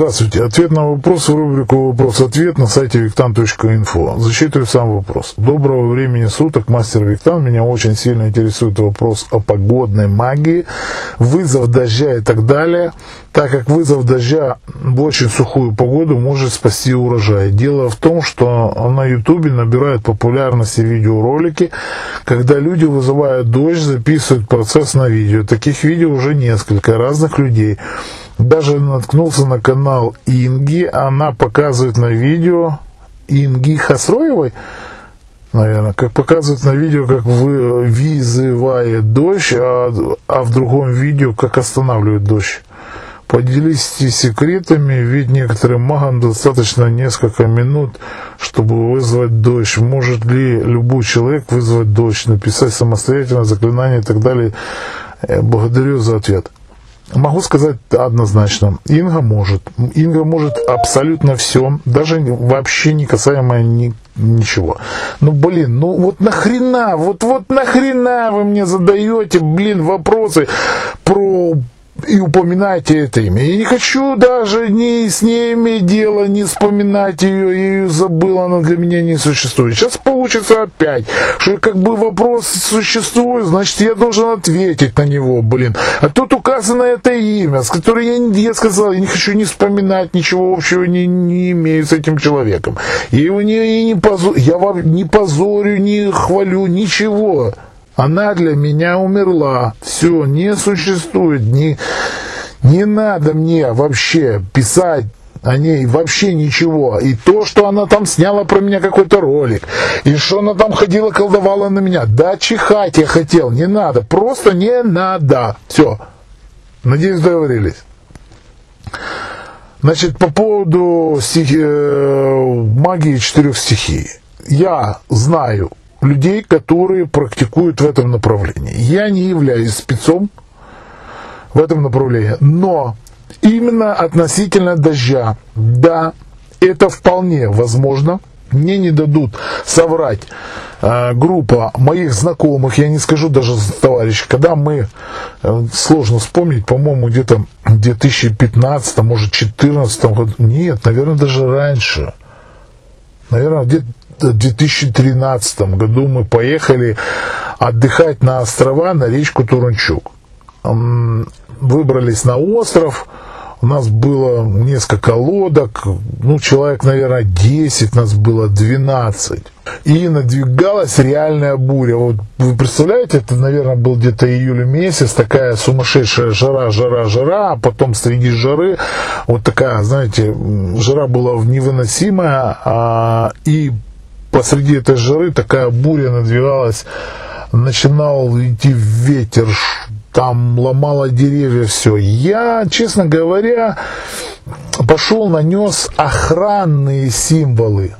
Здравствуйте. Ответ на вопрос в рубрику «Вопрос-ответ» на сайте виктан.инфо. Зачитываю сам вопрос. Доброго времени суток, мастер Виктан. Меня очень сильно интересует вопрос о погодной магии, вызов дождя и так далее, так как вызов дождя в очень сухую погоду может спасти урожай. Дело в том, что на ютубе набирают популярности видеоролики, когда люди вызывают дождь, записывают процесс на видео. Таких видео уже несколько разных людей даже наткнулся на канал Инги, она показывает на видео Инги Хасроевой, наверное, как показывает на видео, как вы вызывает дождь, а, а в другом видео, как останавливает дождь. Поделитесь секретами, ведь некоторым магам достаточно несколько минут, чтобы вызвать дождь. Может ли любой человек вызвать дождь, написать самостоятельно заклинание и так далее? Э, благодарю за ответ. Могу сказать однозначно, Инга может. Инга может абсолютно все, даже вообще не касаемо ни, ничего. Ну, блин, ну вот нахрена, вот, вот нахрена вы мне задаете, блин, вопросы про и упоминайте это имя. Я не хочу даже ни с ней иметь дело, не вспоминать ее, я ее забыл, она для меня не существует. Сейчас получится опять, что как бы вопрос существует, значит я должен ответить на него, блин. А тут указано это имя, с которым я, я сказал, я не хочу не вспоминать, ничего общего не, не имею с этим человеком. Я его не, не, позор, я вам не позорю, не хвалю, ничего. Она для меня умерла. Все, не существует. Не, не надо мне вообще писать о ней вообще ничего. И то, что она там сняла про меня какой-то ролик, и что она там ходила, колдовала на меня. Да, чихать я хотел, не надо, просто не надо. Все. Надеюсь, договорились. Значит, по поводу стихи, э, магии четырех стихий. Я знаю людей, которые практикуют в этом направлении. Я не являюсь спецом в этом направлении, но именно относительно дождя, да, это вполне возможно. Мне не дадут соврать э, группа моих знакомых, я не скажу даже товарищей, когда мы, э, сложно вспомнить, по-моему, где-то в 2015, может, 2014 году, нет, наверное, даже раньше, наверное, где-то 2013 году мы поехали отдыхать на острова, на речку Турунчук. Выбрались на остров, у нас было несколько лодок, ну, человек, наверное, 10, нас было 12. И надвигалась реальная буря. Вот вы представляете, это, наверное, был где-то июль месяц, такая сумасшедшая жара, жара, жара, а потом среди жары вот такая, знаете, жара была невыносимая, а, и посреди этой жары такая буря надвигалась, начинал идти ветер, там ломало деревья, все. Я, честно говоря, пошел, нанес охранные символы.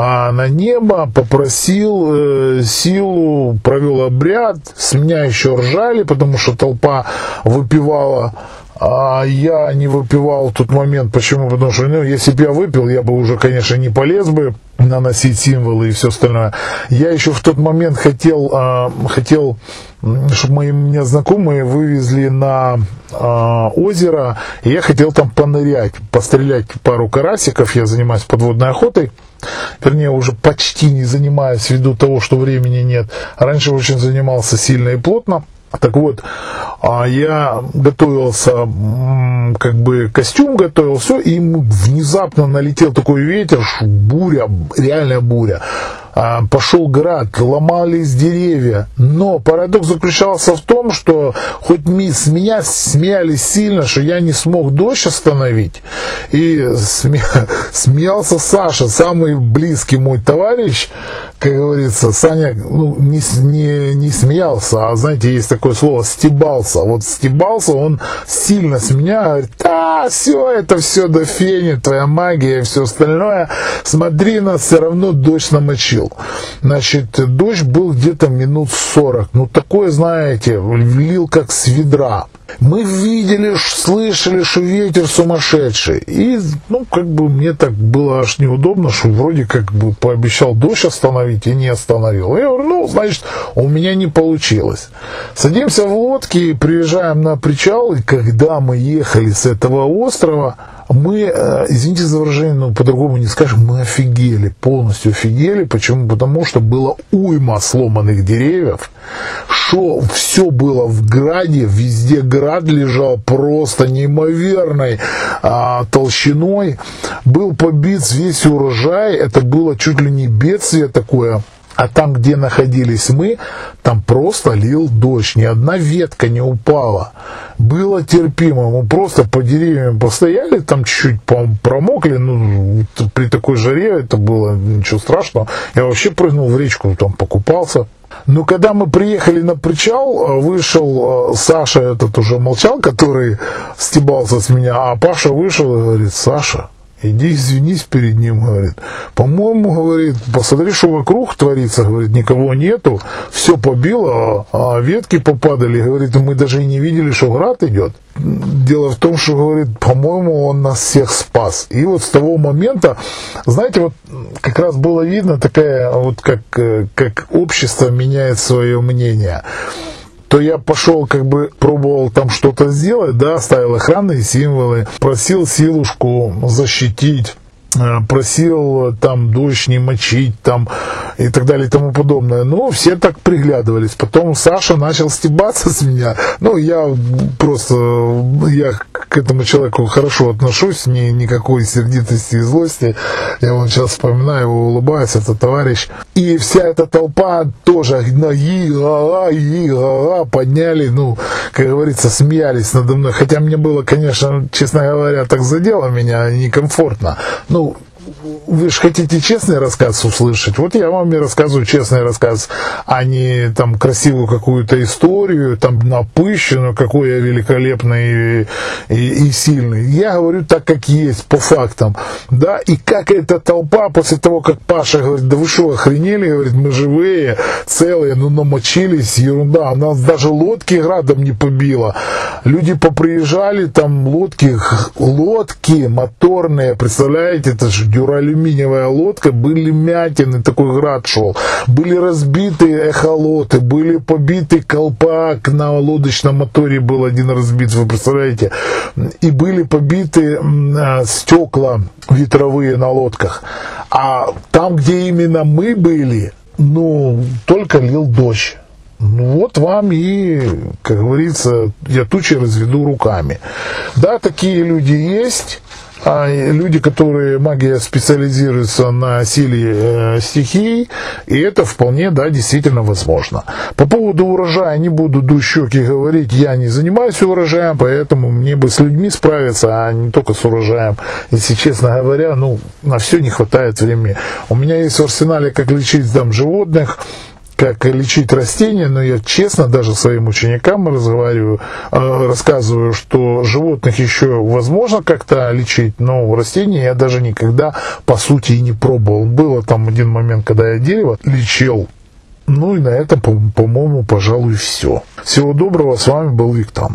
А на небо попросил э, силу, провел обряд, с меня еще ржали, потому что толпа выпивала а я не выпивал в тот момент. Почему? Потому что, ну, если бы я выпил, я бы уже, конечно, не полез бы наносить символы и все остальное. Я еще в тот момент хотел, э, хотел чтобы мои меня знакомые вывезли на э, озеро, и я хотел там понырять, пострелять пару карасиков. Я занимаюсь подводной охотой. Вернее, уже почти не занимаюсь ввиду того, что времени нет. Раньше очень занимался сильно и плотно. Так вот, а я готовился, как бы костюм готовил, все, и внезапно налетел такой ветер, буря, реальная буря. А, пошел град, ломались деревья. Но парадокс заключался в том, что хоть с меня смеялись сильно, что я не смог дождь остановить. И смеялся Саша, самый близкий мой товарищ, как говорится, Саня ну, не, не, не смеялся, а знаете, есть такое слово стебался. Вот стебался он сильно с меня, говорит, да, все, это все до фени, твоя магия и все остальное. Смотри, нас все равно дождь намочил. Значит, дождь был где-то минут 40. Ну, такое, знаете, лил как с ведра. Мы видели, слышали, что ветер сумасшедший. И, ну, как бы мне так было аж неудобно, что вроде как бы пообещал дождь остановить и не остановил. Я говорю, ну, значит, у меня не получилось. Садимся в лодки, приезжаем на причал, и когда мы ехали с этого острова, Мы, э, извините за выражение, но по-другому не скажем, мы офигели, полностью офигели. Почему? Потому что было уйма сломанных деревьев, что все было в граде, везде град лежал просто неимоверной а, толщиной. Был побит весь урожай, это было чуть ли не бедствие такое. А там, где находились мы, там просто лил дождь, ни одна ветка не упала. Было терпимо, мы просто по деревьям постояли, там чуть-чуть промокли, ну, при такой жаре это было ничего страшного. Я вообще прыгнул в речку, там покупался. Но когда мы приехали на причал, вышел э, Саша, этот уже молчал, который стебался с меня, а Паша вышел и говорит, Саша, иди извинись перед ним, говорит. По-моему, говорит, посмотри, что вокруг творится, говорит, никого нету, все побило, а ветки попадали, говорит, мы даже и не видели, что град идет. Дело в том, что, говорит, по-моему, он нас всех спас. И вот с того момента, знаете, вот как раз было видно такая, вот как, э, как общество меняет свое мнение то я пошел, как бы пробовал там что-то сделать, да, ставил охранные символы, просил силушку защитить Э, просил там дождь не мочить там и так далее и тому подобное. Но все так приглядывались. Потом Саша начал стебаться с меня. Ну, я просто, я к этому человеку хорошо отношусь, ни, никакой сердитости и злости. Я вот сейчас вспоминаю его, улыбаюсь, это товарищ. И вся эта толпа тоже на и и подняли, ну, как говорится, смеялись надо мной. Хотя мне было, конечно, честно говоря, так задело меня некомфортно. Ну, вы же хотите честный рассказ услышать. Вот я вам и рассказываю честный рассказ, а не там красивую какую-то историю, там напыщенную, какой я великолепный и, и, и сильный. Я говорю так, как есть, по фактам. Да, и как эта толпа после того, как Паша говорит, да вы что, охренели, говорит, мы живые, целые, ну намочились, ерунда. У нас даже лодки градом не побило. Люди поприезжали, там лодки, лодки моторные, представляете, это же дюралюминиевая лодка, были мятины, такой град шел, были разбиты эхолоты, были побиты колпак на лодочном моторе был один разбит, вы представляете, и были побиты а, стекла ветровые на лодках. А там, где именно мы были, ну, только лил дождь. Ну вот вам и, как говорится, я тучи разведу руками. Да, такие люди есть, а люди, которые магия специализируется на силе э, стихий, и это вполне, да, действительно возможно. По поводу урожая не буду до щеки говорить, я не занимаюсь урожаем, поэтому мне бы с людьми справиться, а не только с урожаем. Если честно говоря, ну, на все не хватает времени. У меня есть в арсенале, как лечить там животных, как лечить растения, но я честно даже своим ученикам разговариваю, э, рассказываю, что животных еще возможно как-то лечить, но растения я даже никогда по сути и не пробовал. Было там один момент, когда я дерево лечил. Ну и на этом, по-моему, пожалуй, все. Всего доброго, с вами был Виктор.